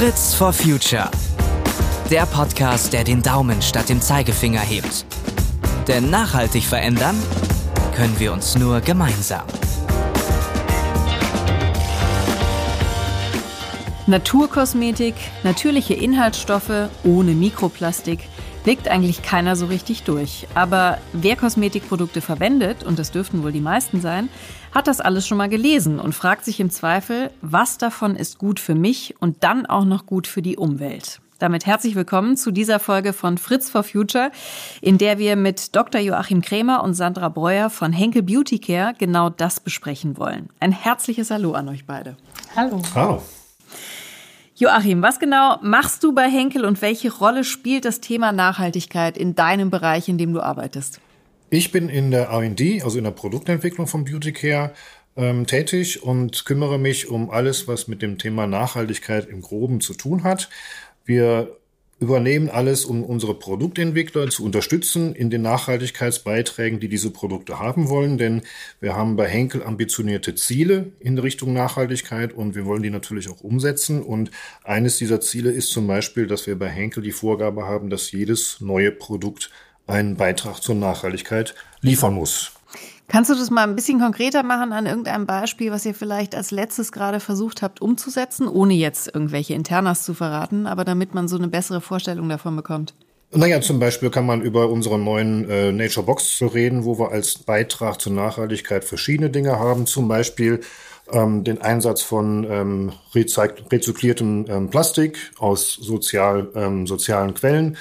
Fritz for Future. Der Podcast, der den Daumen statt dem Zeigefinger hebt. Denn nachhaltig verändern können wir uns nur gemeinsam. Naturkosmetik, natürliche Inhaltsstoffe ohne Mikroplastik blickt eigentlich keiner so richtig durch. Aber wer Kosmetikprodukte verwendet, und das dürften wohl die meisten sein, hat das alles schon mal gelesen und fragt sich im Zweifel, was davon ist gut für mich und dann auch noch gut für die Umwelt. Damit herzlich willkommen zu dieser Folge von Fritz for Future, in der wir mit Dr. Joachim Krämer und Sandra Breuer von Henkel Beauty Care genau das besprechen wollen. Ein herzliches Hallo an euch beide. Hallo. Hallo. Joachim, was genau machst du bei Henkel und welche Rolle spielt das Thema Nachhaltigkeit in deinem Bereich, in dem du arbeitest? Ich bin in der R&D, also in der Produktentwicklung von Beauty Care, ähm, tätig und kümmere mich um alles, was mit dem Thema Nachhaltigkeit im Groben zu tun hat. Wir übernehmen alles, um unsere Produktentwickler zu unterstützen in den Nachhaltigkeitsbeiträgen, die diese Produkte haben wollen. Denn wir haben bei Henkel ambitionierte Ziele in Richtung Nachhaltigkeit und wir wollen die natürlich auch umsetzen. Und eines dieser Ziele ist zum Beispiel, dass wir bei Henkel die Vorgabe haben, dass jedes neue Produkt einen Beitrag zur Nachhaltigkeit liefern muss. Kannst du das mal ein bisschen konkreter machen an irgendeinem Beispiel, was ihr vielleicht als letztes gerade versucht habt umzusetzen, ohne jetzt irgendwelche Internas zu verraten, aber damit man so eine bessere Vorstellung davon bekommt? Naja, zum Beispiel kann man über unsere neuen äh, Nature Box reden, wo wir als Beitrag zur Nachhaltigkeit verschiedene Dinge haben. Zum Beispiel ähm, den Einsatz von ähm, rezykliertem ähm, Plastik aus sozial, ähm, sozialen Quellen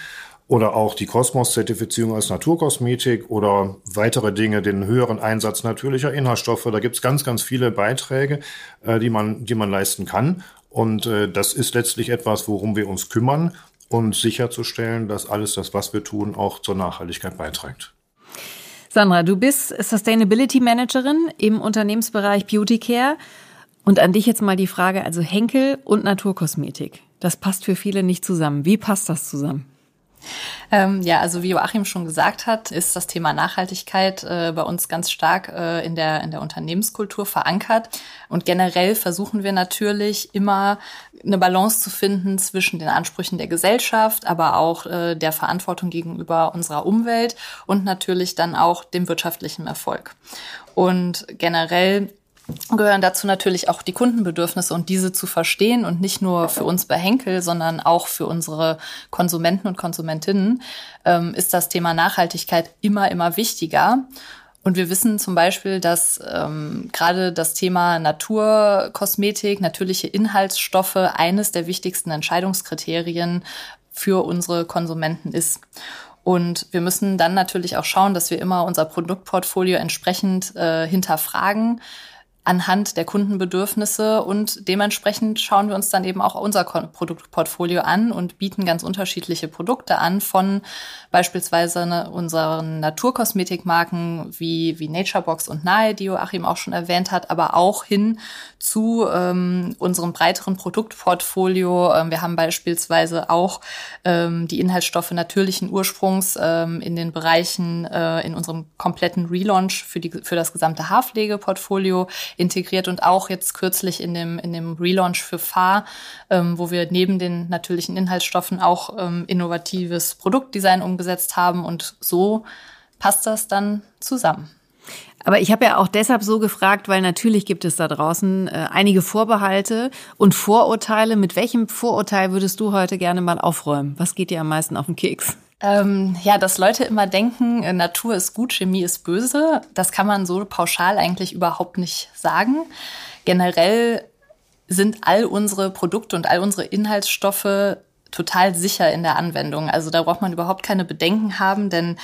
oder auch die Kosmos-Zertifizierung als Naturkosmetik oder weitere Dinge, den höheren Einsatz natürlicher Inhaltsstoffe. Da gibt's ganz, ganz viele Beiträge, äh, die, man, die man leisten kann. Und äh, das ist letztlich etwas, worum wir uns kümmern und sicherzustellen, dass alles das, was wir tun, auch zur Nachhaltigkeit beiträgt. Sandra, du bist Sustainability Managerin im Unternehmensbereich Beauty Care. Und an dich jetzt mal die Frage, also Henkel und Naturkosmetik. Das passt für viele nicht zusammen. Wie passt das zusammen? Ähm, ja, also wie Joachim schon gesagt hat, ist das Thema Nachhaltigkeit äh, bei uns ganz stark äh, in, der, in der Unternehmenskultur verankert. Und generell versuchen wir natürlich immer eine Balance zu finden zwischen den Ansprüchen der Gesellschaft, aber auch äh, der Verantwortung gegenüber unserer Umwelt und natürlich dann auch dem wirtschaftlichen Erfolg. Und generell gehören dazu natürlich auch die Kundenbedürfnisse und diese zu verstehen und nicht nur für uns bei Henkel, sondern auch für unsere Konsumenten und Konsumentinnen ähm, ist das Thema Nachhaltigkeit immer, immer wichtiger. Und wir wissen zum Beispiel, dass ähm, gerade das Thema Naturkosmetik, natürliche Inhaltsstoffe eines der wichtigsten Entscheidungskriterien für unsere Konsumenten ist. Und wir müssen dann natürlich auch schauen, dass wir immer unser Produktportfolio entsprechend äh, hinterfragen anhand der Kundenbedürfnisse und dementsprechend schauen wir uns dann eben auch unser Produktportfolio an und bieten ganz unterschiedliche Produkte an von beispielsweise ne, unseren Naturkosmetikmarken wie, wie Naturebox und Nahe, die Joachim auch schon erwähnt hat, aber auch hin zu ähm, unserem breiteren Produktportfolio. Ähm, wir haben beispielsweise auch ähm, die Inhaltsstoffe natürlichen Ursprungs ähm, in den Bereichen äh, in unserem kompletten Relaunch für, die, für das gesamte Haarpflegeportfolio integriert und auch jetzt kürzlich in dem, in dem Relaunch für Fahr, ähm, wo wir neben den natürlichen Inhaltsstoffen auch ähm, innovatives Produktdesign umgesetzt haben und so passt das dann zusammen. Aber ich habe ja auch deshalb so gefragt, weil natürlich gibt es da draußen äh, einige Vorbehalte und Vorurteile. Mit welchem Vorurteil würdest du heute gerne mal aufräumen? Was geht dir am meisten auf den Keks? Ähm, ja, dass Leute immer denken, äh, Natur ist gut, Chemie ist böse, das kann man so pauschal eigentlich überhaupt nicht sagen. Generell sind all unsere Produkte und all unsere Inhaltsstoffe total sicher in der Anwendung. Also da braucht man überhaupt keine Bedenken haben, denn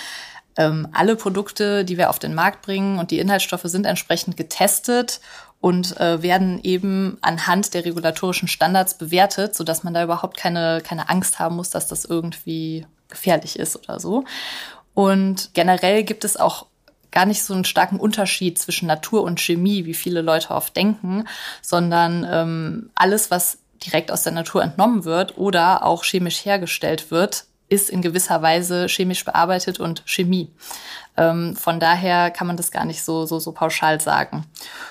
ähm, alle Produkte, die wir auf den Markt bringen und die Inhaltsstoffe sind entsprechend getestet und äh, werden eben anhand der regulatorischen Standards bewertet, sodass man da überhaupt keine, keine Angst haben muss, dass das irgendwie gefährlich ist oder so. Und generell gibt es auch gar nicht so einen starken Unterschied zwischen Natur und Chemie, wie viele Leute oft denken, sondern ähm, alles, was direkt aus der Natur entnommen wird oder auch chemisch hergestellt wird, ist in gewisser Weise chemisch bearbeitet und Chemie. Ähm, von daher kann man das gar nicht so, so, so pauschal sagen.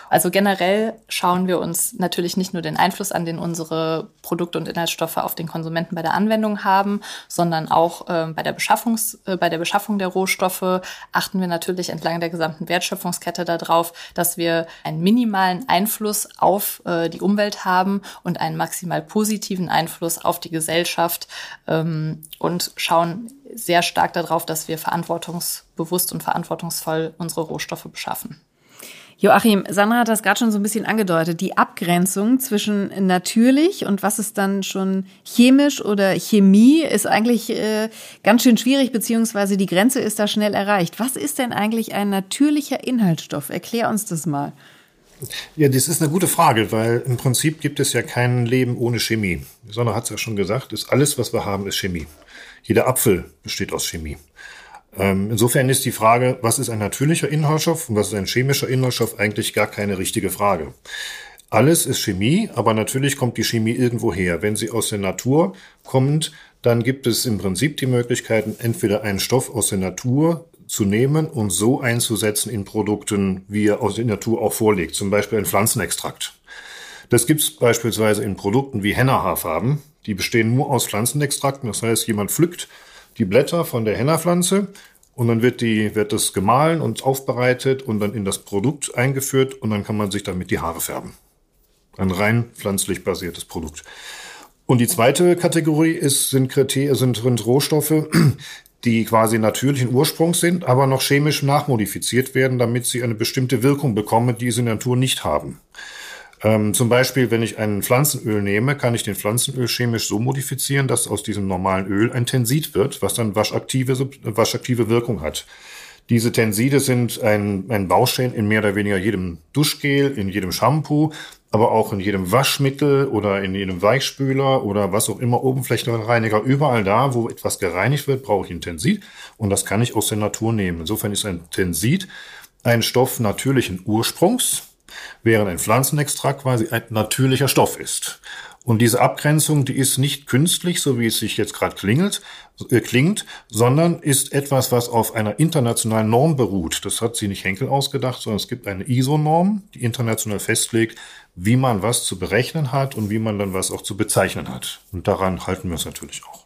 Also generell schauen wir uns natürlich nicht nur den Einfluss an, den unsere Produkte und Inhaltsstoffe auf den Konsumenten bei der Anwendung haben, sondern auch äh, bei, der Beschaffungs-, äh, bei der Beschaffung der Rohstoffe achten wir natürlich entlang der gesamten Wertschöpfungskette darauf, dass wir einen minimalen Einfluss auf äh, die Umwelt haben und einen maximal positiven Einfluss auf die Gesellschaft ähm, und schauen sehr stark darauf, dass wir verantwortungsbewusst und verantwortungsvoll unsere Rohstoffe beschaffen. Joachim, Sandra hat das gerade schon so ein bisschen angedeutet. Die Abgrenzung zwischen natürlich und was ist dann schon chemisch oder Chemie ist eigentlich äh, ganz schön schwierig, beziehungsweise die Grenze ist da schnell erreicht. Was ist denn eigentlich ein natürlicher Inhaltsstoff? Erklär uns das mal. Ja, das ist eine gute Frage, weil im Prinzip gibt es ja kein Leben ohne Chemie. Sandra hat es ja schon gesagt, ist alles, was wir haben, ist Chemie. Jeder Apfel besteht aus Chemie. Ähm, insofern ist die Frage, was ist ein natürlicher Inhaltsstoff und was ist ein chemischer Inhaltsstoff, eigentlich gar keine richtige Frage. Alles ist Chemie, aber natürlich kommt die Chemie irgendwo her. Wenn sie aus der Natur kommt, dann gibt es im Prinzip die Möglichkeiten, entweder einen Stoff aus der Natur zu nehmen und so einzusetzen in Produkten, wie er aus der Natur auch vorliegt. Zum Beispiel ein Pflanzenextrakt. Das gibt es beispielsweise in Produkten wie Henna-Haarfarben. Die bestehen nur aus Pflanzenextrakten. Das heißt, jemand pflückt die Blätter von der Henna-Pflanze und dann wird die, wird das gemahlen und aufbereitet und dann in das Produkt eingeführt und dann kann man sich damit die Haare färben. Ein rein pflanzlich basiertes Produkt. Und die zweite Kategorie ist, sind, Kriterien, sind, sind Rohstoffe, die quasi natürlichen Ursprungs sind, aber noch chemisch nachmodifiziert werden, damit sie eine bestimmte Wirkung bekommen, die sie in der Natur nicht haben. Ähm, zum Beispiel, wenn ich ein Pflanzenöl nehme, kann ich den Pflanzenöl chemisch so modifizieren, dass aus diesem normalen Öl ein Tensid wird, was dann waschaktive, waschaktive Wirkung hat. Diese Tenside sind ein, ein Baustein in mehr oder weniger jedem Duschgel, in jedem Shampoo, aber auch in jedem Waschmittel oder in jedem Weichspüler oder was auch immer, Oberflächenreiniger, überall da, wo etwas gereinigt wird, brauche ich ein Tensid und das kann ich aus der Natur nehmen. Insofern ist ein Tensid ein Stoff natürlichen Ursprungs, während ein Pflanzenextrakt quasi ein natürlicher Stoff ist. Und diese Abgrenzung, die ist nicht künstlich, so wie es sich jetzt gerade klingelt, äh, klingt, sondern ist etwas, was auf einer internationalen Norm beruht. Das hat sie nicht Henkel ausgedacht, sondern es gibt eine ISO-Norm, die international festlegt, wie man was zu berechnen hat und wie man dann was auch zu bezeichnen hat. Und daran halten wir uns natürlich auch.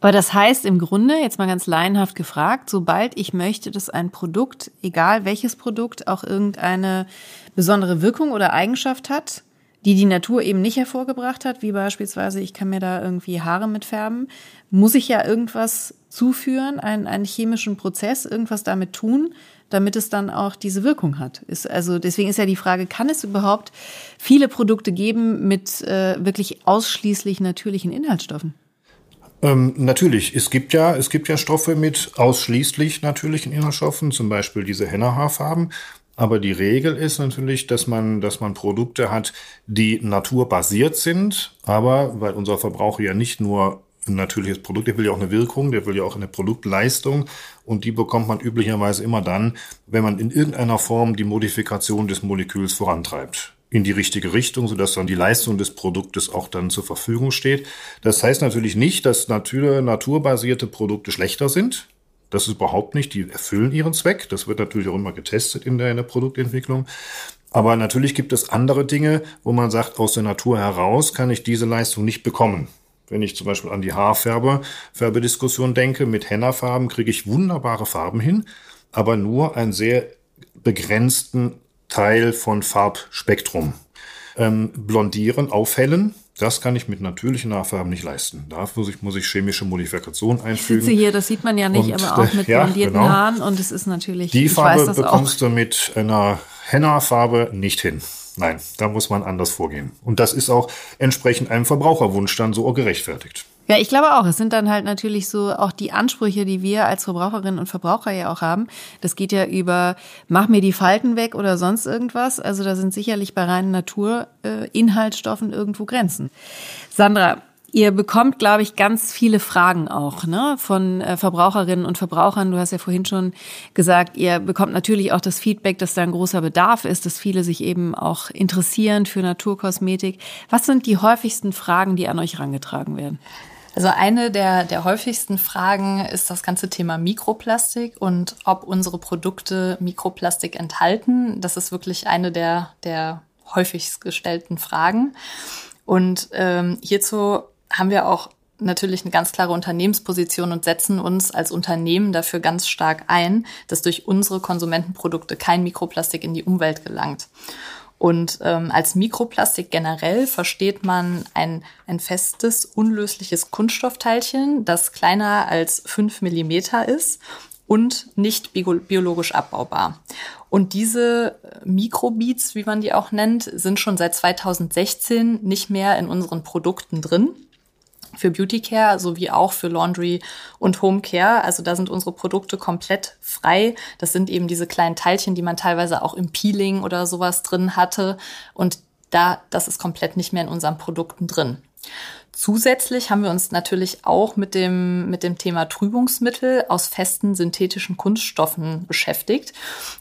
Aber das heißt im Grunde, jetzt mal ganz laienhaft gefragt, sobald ich möchte, dass ein Produkt, egal welches Produkt, auch irgendeine besondere Wirkung oder Eigenschaft hat, die die Natur eben nicht hervorgebracht hat, wie beispielsweise ich kann mir da irgendwie Haare mitfärben, muss ich ja irgendwas zuführen, einen, einen chemischen Prozess, irgendwas damit tun, damit es dann auch diese Wirkung hat. Ist also deswegen ist ja die Frage, kann es überhaupt viele Produkte geben mit äh, wirklich ausschließlich natürlichen Inhaltsstoffen? Ähm, natürlich, es gibt ja, es gibt ja Stoffe mit ausschließlich natürlichen Inhaltsstoffen, zum Beispiel diese Henna-Haarfarben. Aber die Regel ist natürlich, dass man, dass man Produkte hat, die naturbasiert sind, aber weil unser Verbraucher ja nicht nur ein natürliches Produkt, der will ja auch eine Wirkung, der will ja auch eine Produktleistung und die bekommt man üblicherweise immer dann, wenn man in irgendeiner Form die Modifikation des Moleküls vorantreibt in die richtige Richtung, sodass dann die Leistung des Produktes auch dann zur Verfügung steht. Das heißt natürlich nicht, dass natur, naturbasierte Produkte schlechter sind. Das ist überhaupt nicht. Die erfüllen ihren Zweck. Das wird natürlich auch immer getestet in der, in der Produktentwicklung. Aber natürlich gibt es andere Dinge, wo man sagt, aus der Natur heraus kann ich diese Leistung nicht bekommen. Wenn ich zum Beispiel an die Haarfärbe, Färbediskussion denke, mit Henna-Farben kriege ich wunderbare Farben hin, aber nur einen sehr begrenzten Teil von Farbspektrum. Ähm, blondieren, aufhellen, das kann ich mit natürlichen Haarfarben nicht leisten. Dafür muss ich, muss ich chemische Modifikation einfügen. Ich sitze hier, das sieht man ja nicht, und, aber auch mit ja, blondierten genau. Haaren und es ist natürlich. Die Farbe bekommst auch. du mit einer Henna-Farbe nicht hin. Nein, da muss man anders vorgehen. Und das ist auch entsprechend einem Verbraucherwunsch dann so gerechtfertigt. Ja, ich glaube auch. Es sind dann halt natürlich so auch die Ansprüche, die wir als Verbraucherinnen und Verbraucher ja auch haben. Das geht ja über, mach mir die Falten weg oder sonst irgendwas. Also da sind sicherlich bei reinen Naturinhaltsstoffen äh, irgendwo Grenzen. Sandra, Ihr bekommt, glaube ich, ganz viele Fragen auch ne, von äh, Verbraucherinnen und Verbrauchern. Du hast ja vorhin schon gesagt, ihr bekommt natürlich auch das Feedback, dass da ein großer Bedarf ist, dass viele sich eben auch interessieren für Naturkosmetik. Was sind die häufigsten Fragen, die an euch herangetragen werden? Also eine der, der häufigsten Fragen ist das ganze Thema Mikroplastik und ob unsere Produkte Mikroplastik enthalten. Das ist wirklich eine der, der häufigst gestellten Fragen. Und ähm, hierzu haben wir auch natürlich eine ganz klare Unternehmensposition und setzen uns als Unternehmen dafür ganz stark ein, dass durch unsere Konsumentenprodukte kein Mikroplastik in die Umwelt gelangt. Und ähm, als Mikroplastik generell versteht man ein, ein festes, unlösliches Kunststoffteilchen, das kleiner als fünf Millimeter ist und nicht biologisch abbaubar. Und diese Mikrobeats, wie man die auch nennt, sind schon seit 2016 nicht mehr in unseren Produkten drin für Beauty Care sowie auch für Laundry und Home Care. Also da sind unsere Produkte komplett frei. Das sind eben diese kleinen Teilchen, die man teilweise auch im Peeling oder sowas drin hatte. Und da, das ist komplett nicht mehr in unseren Produkten drin. Zusätzlich haben wir uns natürlich auch mit dem, mit dem Thema Trübungsmittel aus festen synthetischen Kunststoffen beschäftigt.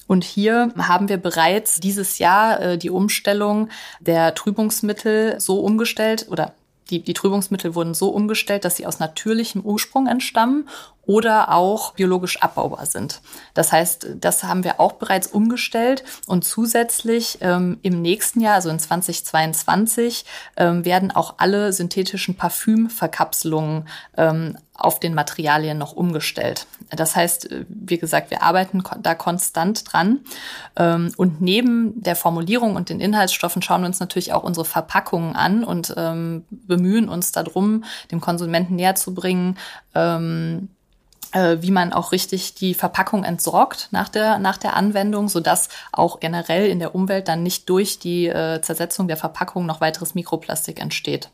Und hier haben wir bereits dieses Jahr äh, die Umstellung der Trübungsmittel so umgestellt oder die, die Trübungsmittel wurden so umgestellt, dass sie aus natürlichem Ursprung entstammen oder auch biologisch abbaubar sind. Das heißt, das haben wir auch bereits umgestellt und zusätzlich ähm, im nächsten Jahr, also in 2022, ähm, werden auch alle synthetischen Parfümverkapselungen ähm, auf den Materialien noch umgestellt. Das heißt, äh, wie gesagt, wir arbeiten da konstant dran. Ähm, und neben der Formulierung und den Inhaltsstoffen schauen wir uns natürlich auch unsere Verpackungen an und ähm, bemühen uns darum, dem Konsumenten näher zu bringen, ähm, äh, wie man auch richtig die Verpackung entsorgt nach der, nach der Anwendung, sodass auch generell in der Umwelt dann nicht durch die äh, Zersetzung der Verpackung noch weiteres Mikroplastik entsteht.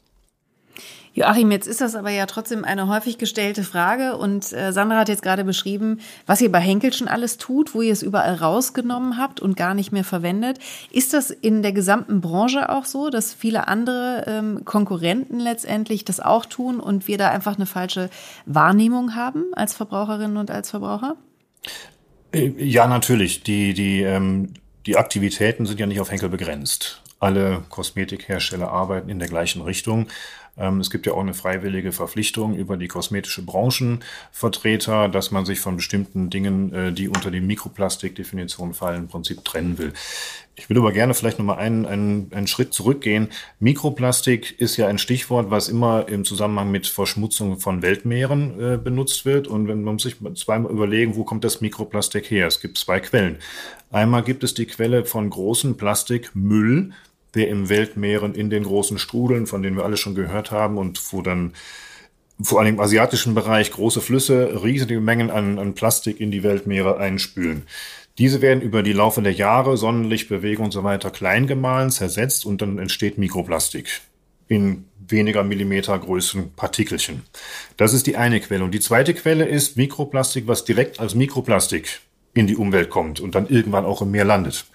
Joachim, jetzt ist das aber ja trotzdem eine häufig gestellte Frage und äh, Sandra hat jetzt gerade beschrieben, was ihr bei Henkel schon alles tut, wo ihr es überall rausgenommen habt und gar nicht mehr verwendet. Ist das in der gesamten Branche auch so, dass viele andere ähm, Konkurrenten letztendlich das auch tun und wir da einfach eine falsche Wahrnehmung haben als Verbraucherinnen und als Verbraucher? Äh, ja, natürlich. Die, die, ähm, die Aktivitäten sind ja nicht auf Henkel begrenzt. Alle Kosmetikhersteller arbeiten in der gleichen Richtung. Ähm, es gibt ja auch eine freiwillige Verpflichtung über die kosmetische Branchenvertreter, dass man sich von bestimmten Dingen, äh, die unter die Mikroplastikdefinition fallen, im Prinzip trennen will. Ich will aber gerne vielleicht nochmal einen, einen, einen Schritt zurückgehen. Mikroplastik ist ja ein Stichwort, was immer im Zusammenhang mit Verschmutzung von Weltmeeren äh, benutzt wird. Und wenn man sich zweimal überlegen, wo kommt das Mikroplastik her? Es gibt zwei Quellen. Einmal gibt es die Quelle von großen Plastikmüll, der im Weltmeeren in den großen Strudeln, von denen wir alle schon gehört haben und wo dann vor allem im asiatischen Bereich große Flüsse riesige Mengen an, an Plastik in die Weltmeere einspülen. Diese werden über die Laufe der Jahre, Sonnenlichtbewegung und so weiter klein gemahlen, zersetzt und dann entsteht Mikroplastik in weniger Millimeter Größen Partikelchen. Das ist die eine Quelle. Und die zweite Quelle ist Mikroplastik, was direkt als Mikroplastik in die Umwelt kommt und dann irgendwann auch im Meer landet.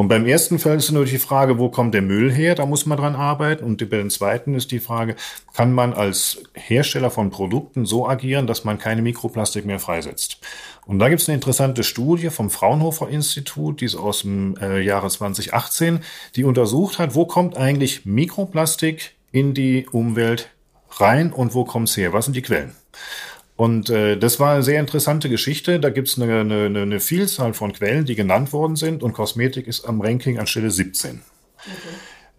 Und beim ersten Fall ist nur die Frage, wo kommt der Müll her? Da muss man dran arbeiten. Und bei dem zweiten ist die Frage, kann man als Hersteller von Produkten so agieren, dass man keine Mikroplastik mehr freisetzt? Und da gibt es eine interessante Studie vom Fraunhofer Institut, die ist aus dem äh, Jahre 2018, die untersucht hat, wo kommt eigentlich Mikroplastik in die Umwelt rein und wo kommt es her? Was sind die Quellen? Und äh, das war eine sehr interessante Geschichte. Da gibt es eine, eine, eine Vielzahl von Quellen, die genannt worden sind und Kosmetik ist am Ranking an Stelle 17. Okay.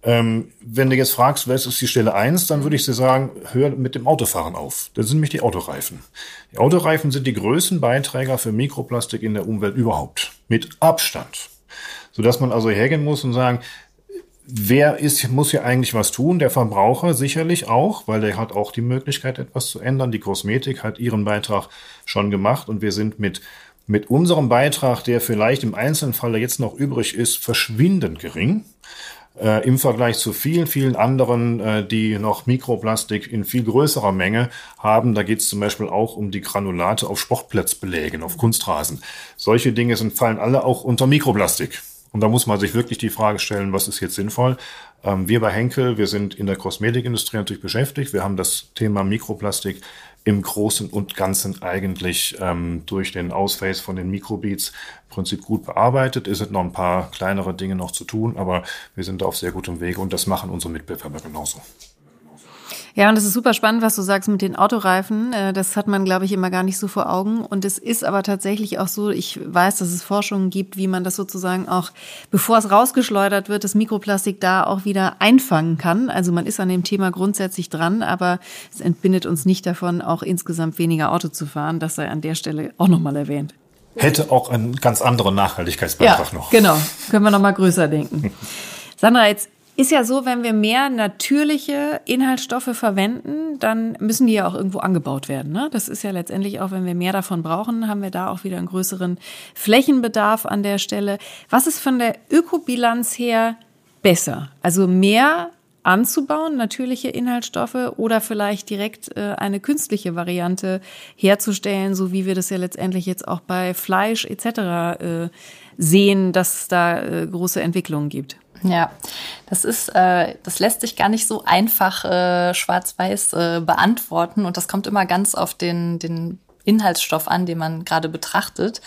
Ähm, wenn du jetzt fragst, was ist die Stelle 1, dann würde ich dir sagen, hör mit dem Autofahren auf. Das sind nämlich die Autoreifen. Die Autoreifen sind die größten Beiträger für Mikroplastik in der Umwelt überhaupt. Mit Abstand. Sodass man also hergehen muss und sagen, wer ist, muss hier eigentlich was tun? Der Verbraucher sicherlich auch, weil der hat auch die Möglichkeit, etwas zu ändern. Die Kosmetik hat ihren Beitrag schon gemacht und wir sind mit, mit unserem Beitrag, der vielleicht im einzelnen Fall jetzt noch übrig ist, verschwindend gering. Äh, im Vergleich zu vielen, vielen anderen, äh, die noch Mikroplastik in viel größerer Menge haben. Da geht es zum Beispiel auch um die Granulate auf Sportplatzbelägen, auf Kunstrasen. Solche Dinge sind, fallen alle auch unter Mikroplastik. Und da muss man sich wirklich die Frage stellen, was ist jetzt sinnvoll? Ähm, wir bei Henkel, wir sind in der Kosmetikindustrie natürlich beschäftigt. Wir haben das Thema Mikroplastik im Großen und Ganzen eigentlich ähm, durch den Ausface von den Mikrobeats im Prinzip gut bearbeitet. Es sind noch ein paar kleinere Dinge noch zu tun, aber wir sind da auf sehr gutem Wege und das machen unsere Mitbewerber genauso. Ja, und es ist super spannend, was du sagst mit den Autoreifen. Äh, das hat man, glaube ich, immer gar nicht so vor Augen. Und es ist aber tatsächlich auch so, ich weiß, dass es Forschungen gibt, wie man das sozusagen auch, bevor es rausgeschleudert wird, das Mikroplastik da auch wieder einfangen kann. Also man ist an dem Thema grundsätzlich dran, aber es entbindet uns nicht davon, auch insgesamt weniger Auto zu fahren. Das sei an der Stelle auch nochmal erwähnt. Hätte auch einen ganz anderen Nachhaltigkeitsbeitrag ja, noch. Genau, können wir nochmal größer denken. Sandra, jetzt ist ja so, wenn wir mehr natürliche Inhaltsstoffe verwenden, dann müssen die ja auch irgendwo angebaut werden. Ne? Das ist ja letztendlich auch, wenn wir mehr davon brauchen, haben wir da auch wieder einen größeren Flächenbedarf an der Stelle. Was ist von der Ökobilanz her besser? Also mehr anzubauen, natürliche Inhaltsstoffe oder vielleicht direkt äh, eine künstliche Variante herzustellen, so wie wir das ja letztendlich jetzt auch bei Fleisch etc. Äh, sehen, dass es da äh, große Entwicklungen gibt. Ja, das ist, äh, das lässt sich gar nicht so einfach äh, schwarz-weiß äh, beantworten. Und das kommt immer ganz auf den, den Inhaltsstoff an, den man gerade betrachtet.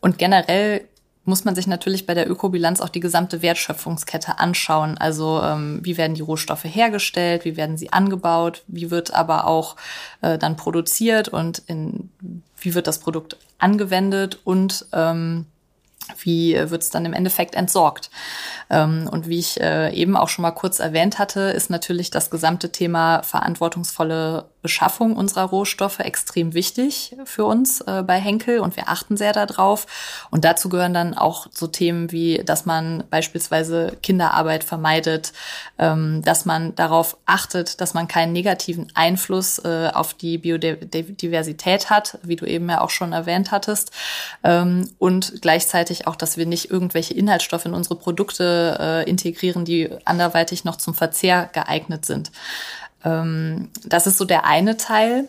Und generell muss man sich natürlich bei der Ökobilanz auch die gesamte Wertschöpfungskette anschauen. Also ähm, wie werden die Rohstoffe hergestellt, wie werden sie angebaut, wie wird aber auch äh, dann produziert? Und in, wie wird das Produkt angewendet? Und ähm, wie wird es dann im Endeffekt entsorgt. Ähm, und wie ich äh, eben auch schon mal kurz erwähnt hatte, ist natürlich das gesamte Thema verantwortungsvolle Beschaffung unserer Rohstoffe extrem wichtig für uns äh, bei Henkel und wir achten sehr darauf. Und dazu gehören dann auch so Themen wie, dass man beispielsweise Kinderarbeit vermeidet, ähm, dass man darauf achtet, dass man keinen negativen Einfluss äh, auf die Biodiversität hat, wie du eben ja auch schon erwähnt hattest. Ähm, und gleichzeitig auch, dass wir nicht irgendwelche Inhaltsstoffe in unsere Produkte äh, integrieren, die anderweitig noch zum Verzehr geeignet sind. Ähm, das ist so der eine Teil.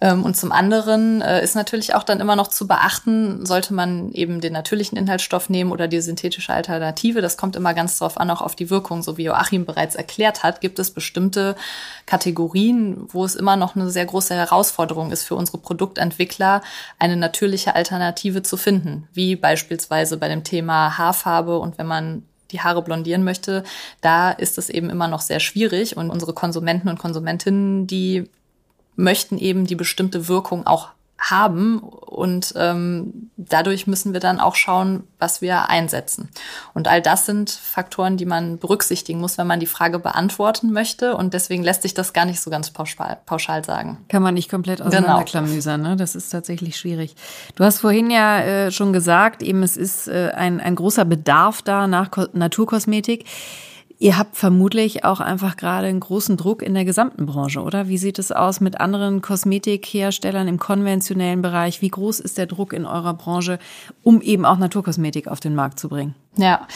Ähm, und zum anderen äh, ist natürlich auch dann immer noch zu beachten, sollte man eben den natürlichen Inhaltsstoff nehmen oder die synthetische Alternative. Das kommt immer ganz drauf an, auch auf die Wirkung. So wie Joachim bereits erklärt hat, gibt es bestimmte Kategorien, wo es immer noch eine sehr große Herausforderung ist für unsere Produktentwickler, eine natürliche Alternative zu finden. Wie beispielsweise bei dem Thema Haarfarbe und wenn man die Haare blondieren möchte, da ist es eben immer noch sehr schwierig. Und unsere Konsumenten und Konsumentinnen, die möchten eben die bestimmte Wirkung auch haben und ähm, dadurch müssen wir dann auch schauen, was wir einsetzen. Und all das sind Faktoren, die man berücksichtigen muss, wenn man die Frage beantworten möchte und deswegen lässt sich das gar nicht so ganz pauschal, pauschal sagen. Kann man nicht komplett genau. auseinanderklamüsern, ne? Das ist tatsächlich schwierig. Du hast vorhin ja äh, schon gesagt, eben es ist äh, ein, ein großer Bedarf da nach Ko Naturkosmetik. Ihr habt vermutlich auch einfach gerade einen großen Druck in der gesamten Branche, oder? Wie sieht es aus mit anderen Kosmetikherstellern im konventionellen Bereich? Wie groß ist der Druck in eurer Branche, um eben auch Naturkosmetik auf den Markt zu bringen? Ja,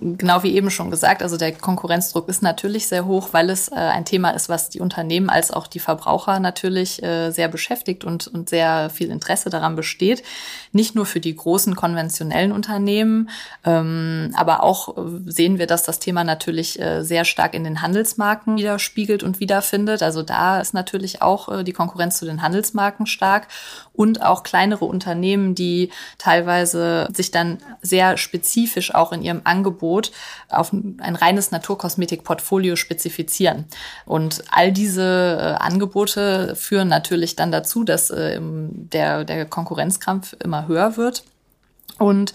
genau wie eben schon gesagt, also der Konkurrenzdruck ist natürlich sehr hoch, weil es äh, ein Thema ist, was die Unternehmen als auch die Verbraucher natürlich äh, sehr beschäftigt und, und sehr viel Interesse daran besteht. Nicht nur für die großen konventionellen Unternehmen, ähm, aber auch äh, sehen wir, dass das Thema natürlich äh, sehr stark in den Handelsmarken widerspiegelt und wiederfindet. Also da ist natürlich auch äh, die Konkurrenz zu den Handelsmarken stark und auch kleinere Unternehmen, die teilweise sich dann sehr spezifisch auch in ihrem Angebot auf ein reines Naturkosmetik-Portfolio spezifizieren. Und all diese äh, Angebote führen natürlich dann dazu, dass äh, der, der Konkurrenzkampf immer höher wird. Und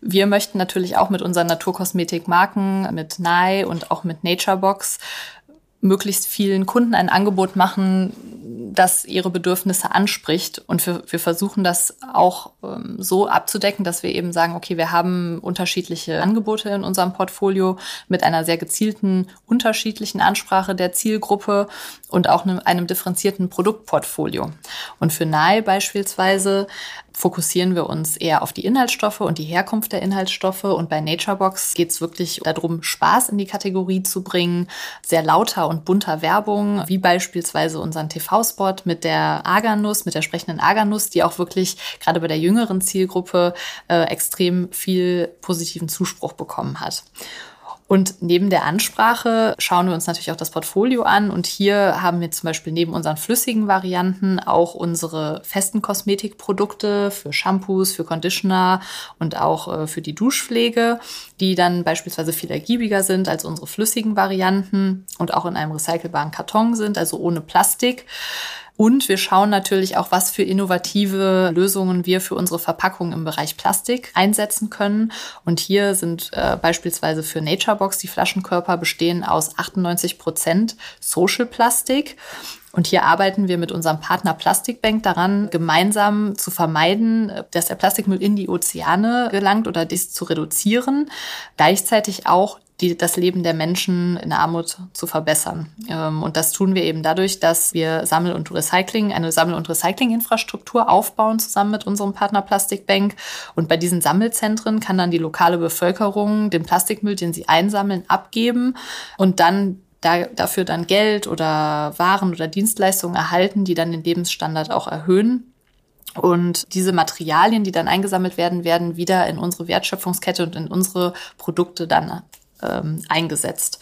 wir möchten natürlich auch mit unseren Naturkosmetik-Marken, mit Nye und auch mit Naturebox möglichst vielen Kunden ein Angebot machen, das ihre Bedürfnisse anspricht. Und wir, wir versuchen das auch ähm, so abzudecken, dass wir eben sagen, okay, wir haben unterschiedliche Angebote in unserem Portfolio mit einer sehr gezielten, unterschiedlichen Ansprache der Zielgruppe und auch einem, einem differenzierten Produktportfolio. Und für Nye beispielsweise fokussieren wir uns eher auf die Inhaltsstoffe und die Herkunft der Inhaltsstoffe. Und bei Naturebox geht es wirklich darum, Spaß in die Kategorie zu bringen, sehr lauter und bunter Werbung, wie beispielsweise unseren TV-Spot mit der Arganuss, mit der sprechenden Arganuss, die auch wirklich gerade bei der jüngeren Zielgruppe äh, extrem viel positiven Zuspruch bekommen hat. Und neben der Ansprache schauen wir uns natürlich auch das Portfolio an. Und hier haben wir zum Beispiel neben unseren flüssigen Varianten auch unsere festen Kosmetikprodukte für Shampoos, für Conditioner und auch äh, für die Duschpflege, die dann beispielsweise viel ergiebiger sind als unsere flüssigen Varianten und auch in einem recycelbaren Karton sind, also ohne Plastik. Und wir schauen natürlich auch, was für innovative Lösungen wir für unsere Verpackung im Bereich Plastik einsetzen können. Und hier sind äh, beispielsweise für Naturebox die Flaschenkörper bestehen aus 98 Prozent Social Plastik. Und hier arbeiten wir mit unserem Partner Plastikbank daran, gemeinsam zu vermeiden, dass der Plastikmüll in die Ozeane gelangt oder dies zu reduzieren. Gleichzeitig auch die, das Leben der Menschen in Armut zu verbessern. Ähm, und das tun wir eben dadurch, dass wir Sammel- und Recycling, eine Sammel- und Recyclinginfrastruktur aufbauen zusammen mit unserem Partner Plastikbank. Und bei diesen Sammelzentren kann dann die lokale Bevölkerung den Plastikmüll, den sie einsammeln, abgeben und dann da, dafür dann Geld oder Waren oder Dienstleistungen erhalten, die dann den Lebensstandard auch erhöhen. Und diese Materialien, die dann eingesammelt werden, werden wieder in unsere Wertschöpfungskette und in unsere Produkte dann ähm, eingesetzt.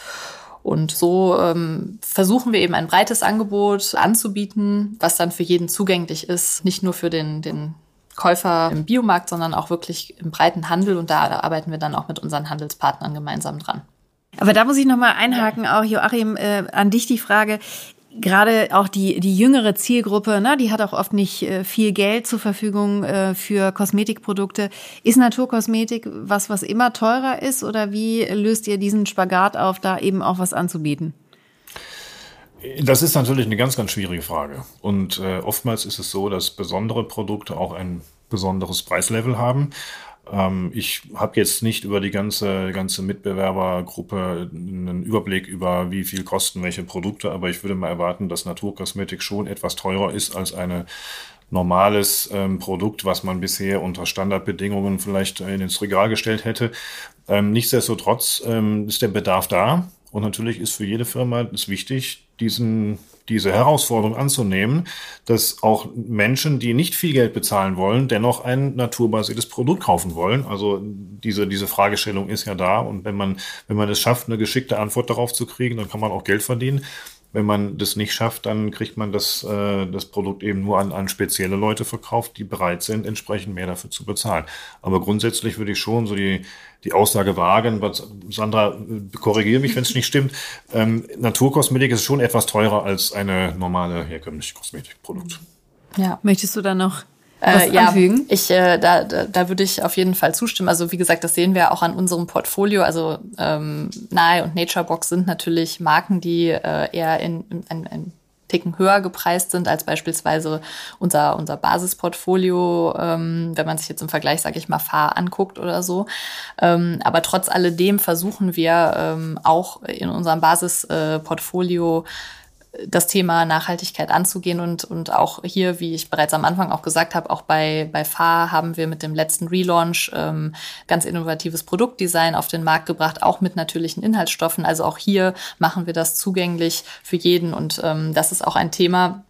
Und so ähm, versuchen wir eben ein breites Angebot anzubieten, was dann für jeden zugänglich ist, nicht nur für den, den Käufer im Biomarkt, sondern auch wirklich im breiten Handel. Und da arbeiten wir dann auch mit unseren Handelspartnern gemeinsam dran. Aber da muss ich noch mal einhaken, auch Joachim, äh, an dich die Frage gerade auch die, die jüngere Zielgruppe, ne, die hat auch oft nicht äh, viel Geld zur Verfügung äh, für Kosmetikprodukte. Ist Naturkosmetik was, was immer teurer ist oder wie löst ihr diesen Spagat auf, da eben auch was anzubieten? Das ist natürlich eine ganz, ganz schwierige Frage. Und äh, oftmals ist es so, dass besondere Produkte auch ein besonderes Preislevel haben. Ähm, ich habe jetzt nicht über die ganze, ganze Mitbewerbergruppe einen Überblick über, wie viel kosten welche Produkte, aber ich würde mal erwarten, dass Naturkosmetik schon etwas teurer ist als eine normales ähm, Produkt, was man bisher unter Standardbedingungen vielleicht in ins Regal gestellt hätte. Ähm, nichtsdestotrotz ähm, ist der Bedarf da und natürlich ist für jede Firma es wichtig, diesen diese Herausforderung anzunehmen, dass auch Menschen, die nicht viel Geld bezahlen wollen, dennoch ein naturbasiertes Produkt kaufen wollen. Also diese, diese Fragestellung ist ja da. Und wenn man, wenn man es schafft, eine geschickte Antwort darauf zu kriegen, dann kann man auch Geld verdienen. Wenn man das nicht schafft, dann kriegt man das, äh, das Produkt eben nur an, an spezielle Leute verkauft, die bereit sind, entsprechend mehr dafür zu bezahlen. Aber grundsätzlich würde ich schon so die, die Aussage wagen, was, Sandra, korrigiere mich, wenn es nicht stimmt. Ähm, Naturkosmetik ist schon etwas teurer als eine normale herkömmliche Kosmetikprodukt. Ja. Möchtest du da noch äh, ja, anfügen? ich äh, da, da, da würde ich auf jeden Fall zustimmen. Also wie gesagt, das sehen wir auch an unserem Portfolio. Also ähm, Nahe und Naturebox sind natürlich Marken, die äh, eher in, in, in, in Ticken höher gepreist sind als beispielsweise unser, unser Basisportfolio, ähm, wenn man sich jetzt im Vergleich, sage ich mal, Fahr anguckt oder so. Ähm, aber trotz alledem versuchen wir ähm, auch in unserem Basisportfolio das Thema Nachhaltigkeit anzugehen und, und auch hier, wie ich bereits am Anfang auch gesagt habe, auch bei, bei FAR haben wir mit dem letzten Relaunch ähm, ganz innovatives Produktdesign auf den Markt gebracht, auch mit natürlichen Inhaltsstoffen. Also auch hier machen wir das zugänglich für jeden und ähm, das ist auch ein Thema,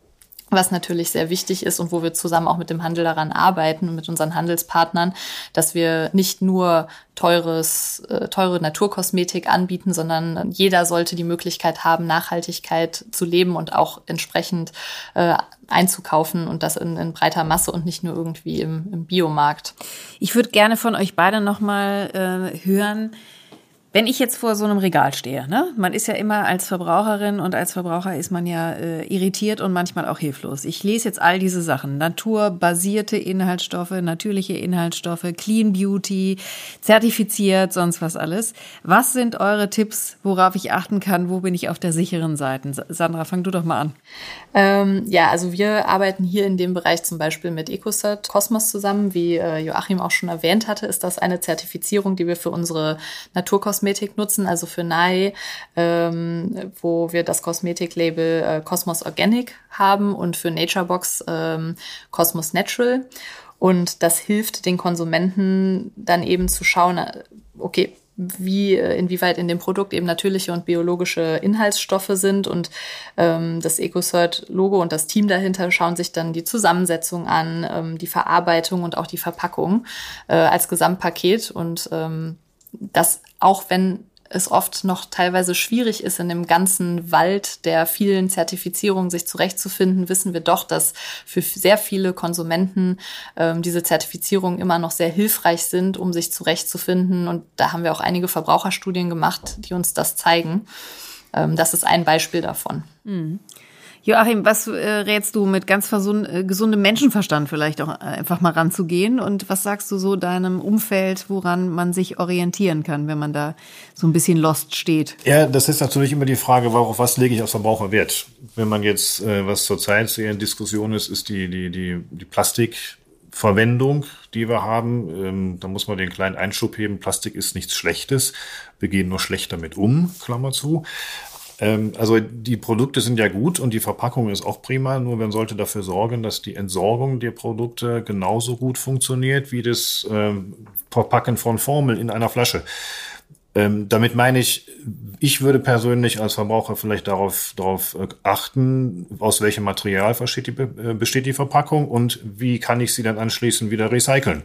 was natürlich sehr wichtig ist und wo wir zusammen auch mit dem Handel daran arbeiten und mit unseren Handelspartnern, dass wir nicht nur teures, äh, teure Naturkosmetik anbieten, sondern jeder sollte die Möglichkeit haben, Nachhaltigkeit zu leben und auch entsprechend äh, einzukaufen und das in, in breiter Masse und nicht nur irgendwie im, im Biomarkt. Ich würde gerne von euch beide nochmal äh, hören, wenn ich jetzt vor so einem Regal stehe, ne? Man ist ja immer als Verbraucherin und als Verbraucher ist man ja äh, irritiert und manchmal auch hilflos. Ich lese jetzt all diese Sachen. Naturbasierte Inhaltsstoffe, natürliche Inhaltsstoffe, Clean Beauty, zertifiziert, sonst was alles. Was sind eure Tipps, worauf ich achten kann? Wo bin ich auf der sicheren Seite? Sandra, fang du doch mal an. Ähm, ja, also wir arbeiten hier in dem Bereich zum Beispiel mit EcoCert Cosmos zusammen. Wie äh, Joachim auch schon erwähnt hatte, ist das eine Zertifizierung, die wir für unsere Naturkosmetik Kosmetik nutzen, also für Nai, ähm, wo wir das Kosmetiklabel äh, Cosmos Organic haben und für Naturebox ähm, Cosmos Natural. Und das hilft den Konsumenten dann eben zu schauen, äh, okay, wie äh, inwieweit in dem Produkt eben natürliche und biologische Inhaltsstoffe sind und ähm, das EcoCert-Logo und das Team dahinter schauen sich dann die Zusammensetzung an, ähm, die Verarbeitung und auch die Verpackung äh, als Gesamtpaket und ähm, dass auch wenn es oft noch teilweise schwierig ist, in dem ganzen Wald der vielen Zertifizierungen sich zurechtzufinden, wissen wir doch, dass für sehr viele Konsumenten ähm, diese Zertifizierungen immer noch sehr hilfreich sind, um sich zurechtzufinden. Und da haben wir auch einige Verbraucherstudien gemacht, die uns das zeigen. Ähm, das ist ein Beispiel davon. Mhm. Joachim, was äh, rätst du mit ganz äh, gesundem Menschenverstand vielleicht auch einfach mal ranzugehen? Und was sagst du so deinem Umfeld, woran man sich orientieren kann, wenn man da so ein bisschen lost steht? Ja, das ist natürlich immer die Frage, worauf was lege ich als Verbraucher Wert? Wenn man jetzt, äh, was zurzeit sehr in Diskussion ist, ist die, die, die, die Plastikverwendung, die wir haben. Ähm, da muss man den kleinen Einschub heben. Plastik ist nichts Schlechtes. Wir gehen nur schlecht damit um, Klammer zu. Ähm, also die Produkte sind ja gut und die Verpackung ist auch prima, nur man sollte dafür sorgen, dass die Entsorgung der Produkte genauso gut funktioniert wie das ähm, Verpacken von Formeln in einer Flasche. Ähm, damit meine ich, ich würde persönlich als Verbraucher vielleicht darauf, darauf äh, achten, aus welchem Material besteht die, äh, besteht die Verpackung und wie kann ich sie dann anschließend wieder recyceln.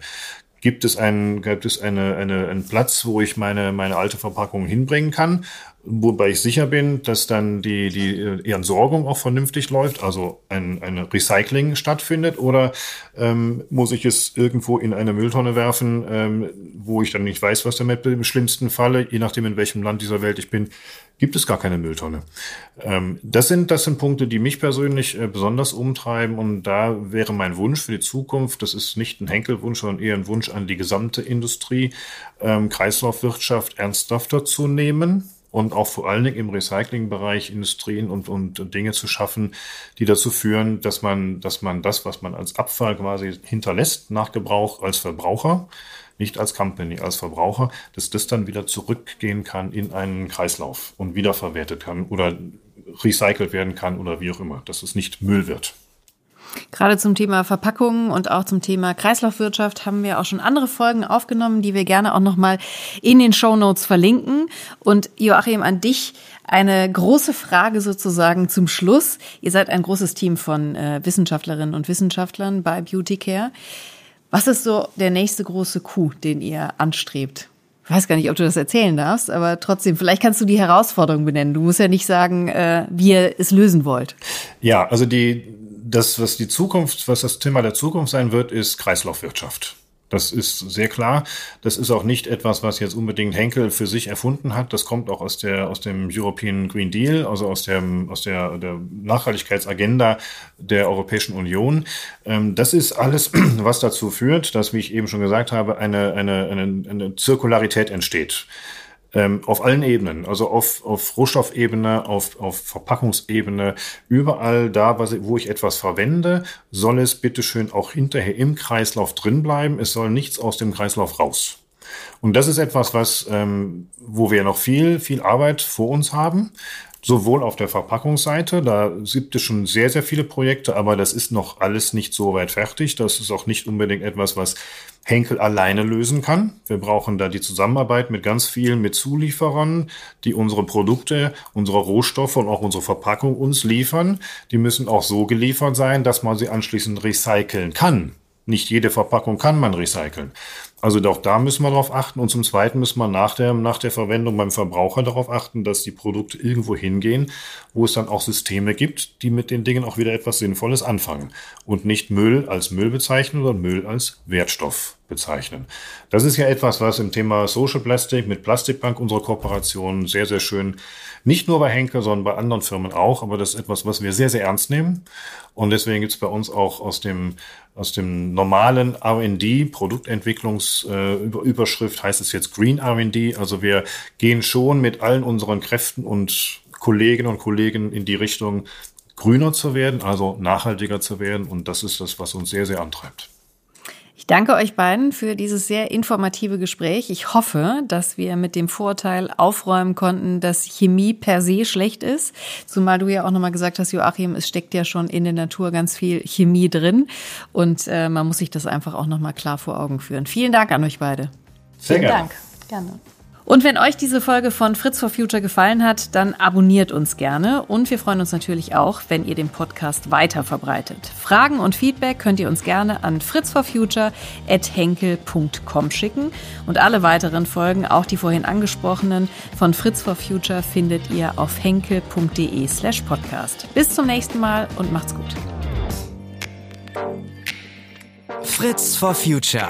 Gibt es einen, gibt es eine, eine, einen Platz, wo ich meine, meine alte Verpackung hinbringen kann? Wobei ich sicher bin, dass dann die, die die Entsorgung auch vernünftig läuft, also ein, ein Recycling stattfindet, oder ähm, muss ich es irgendwo in eine Mülltonne werfen, ähm, wo ich dann nicht weiß, was damit im schlimmsten Falle, je nachdem in welchem Land dieser Welt ich bin, gibt es gar keine Mülltonne. Ähm, das sind das sind Punkte, die mich persönlich äh, besonders umtreiben und da wäre mein Wunsch für die Zukunft, das ist nicht ein Henkelwunsch, sondern eher ein Wunsch an die gesamte Industrie, ähm, Kreislaufwirtschaft ernsthafter zu nehmen und auch vor allen Dingen im Recyclingbereich Industrien und, und Dinge zu schaffen, die dazu führen, dass man, dass man das, was man als Abfall quasi hinterlässt nach Gebrauch als Verbraucher, nicht als Company, als Verbraucher, dass das dann wieder zurückgehen kann in einen Kreislauf und wiederverwertet kann oder recycelt werden kann oder wie auch immer, dass es nicht Müll wird. Gerade zum Thema Verpackungen und auch zum Thema Kreislaufwirtschaft haben wir auch schon andere Folgen aufgenommen, die wir gerne auch nochmal in den Show Notes verlinken. Und Joachim, an dich eine große Frage sozusagen zum Schluss. Ihr seid ein großes Team von äh, Wissenschaftlerinnen und Wissenschaftlern bei Beauty Care. Was ist so der nächste große Coup, den ihr anstrebt? Ich weiß gar nicht, ob du das erzählen darfst, aber trotzdem, vielleicht kannst du die Herausforderung benennen. Du musst ja nicht sagen, äh, wie ihr es lösen wollt. Ja, also die das, was die Zukunft, was das Thema der Zukunft sein wird, ist Kreislaufwirtschaft. Das ist sehr klar. Das ist auch nicht etwas, was jetzt unbedingt Henkel für sich erfunden hat. Das kommt auch aus der, aus dem European Green Deal, also aus dem, aus der, der Nachhaltigkeitsagenda der Europäischen Union. Ähm, das ist alles, was dazu führt, dass, wie ich eben schon gesagt habe, eine, eine, eine, eine Zirkularität entsteht. Ähm, auf allen Ebenen, also auf, auf Rohstoffebene, auf, auf Verpackungsebene, überall da, wo ich etwas verwende, soll es bitteschön auch hinterher im Kreislauf drin bleiben. Es soll nichts aus dem Kreislauf raus. Und das ist etwas, was, ähm, wo wir noch viel, viel Arbeit vor uns haben sowohl auf der Verpackungsseite, da gibt es schon sehr, sehr viele Projekte, aber das ist noch alles nicht so weit fertig. Das ist auch nicht unbedingt etwas, was Henkel alleine lösen kann. Wir brauchen da die Zusammenarbeit mit ganz vielen, mit Zulieferern, die unsere Produkte, unsere Rohstoffe und auch unsere Verpackung uns liefern. Die müssen auch so geliefert sein, dass man sie anschließend recyceln kann. Nicht jede Verpackung kann man recyceln. Also auch da müssen wir darauf achten. Und zum Zweiten müssen wir nach der, nach der Verwendung beim Verbraucher darauf achten, dass die Produkte irgendwo hingehen, wo es dann auch Systeme gibt, die mit den Dingen auch wieder etwas Sinnvolles anfangen. Und nicht Müll als Müll bezeichnen, sondern Müll als Wertstoff bezeichnen. Das ist ja etwas, was im Thema Social Plastic mit Plastikbank unserer Kooperation sehr, sehr schön, nicht nur bei Henkel, sondern bei anderen Firmen auch, aber das ist etwas, was wir sehr, sehr ernst nehmen. Und deswegen gibt es bei uns auch aus dem, aus dem normalen R&D, Produktentwicklungsüberschrift, äh, heißt es jetzt Green R&D. Also wir gehen schon mit allen unseren Kräften und Kolleginnen und Kollegen in die Richtung, grüner zu werden, also nachhaltiger zu werden. Und das ist das, was uns sehr, sehr antreibt. Ich danke euch beiden für dieses sehr informative Gespräch. Ich hoffe, dass wir mit dem Vorteil aufräumen konnten, dass Chemie per se schlecht ist. Zumal du ja auch nochmal gesagt hast, Joachim, es steckt ja schon in der Natur ganz viel Chemie drin. Und äh, man muss sich das einfach auch nochmal klar vor Augen führen. Vielen Dank an euch beide. Sehr Vielen gerne. Dank. Gerne. Und wenn euch diese Folge von Fritz for Future gefallen hat, dann abonniert uns gerne und wir freuen uns natürlich auch, wenn ihr den Podcast weiter verbreitet. Fragen und Feedback könnt ihr uns gerne an fritzforfuture@henkel.com schicken und alle weiteren Folgen, auch die vorhin angesprochenen von Fritz for Future findet ihr auf henkel.de/podcast. Bis zum nächsten Mal und macht's gut. Fritz for Future.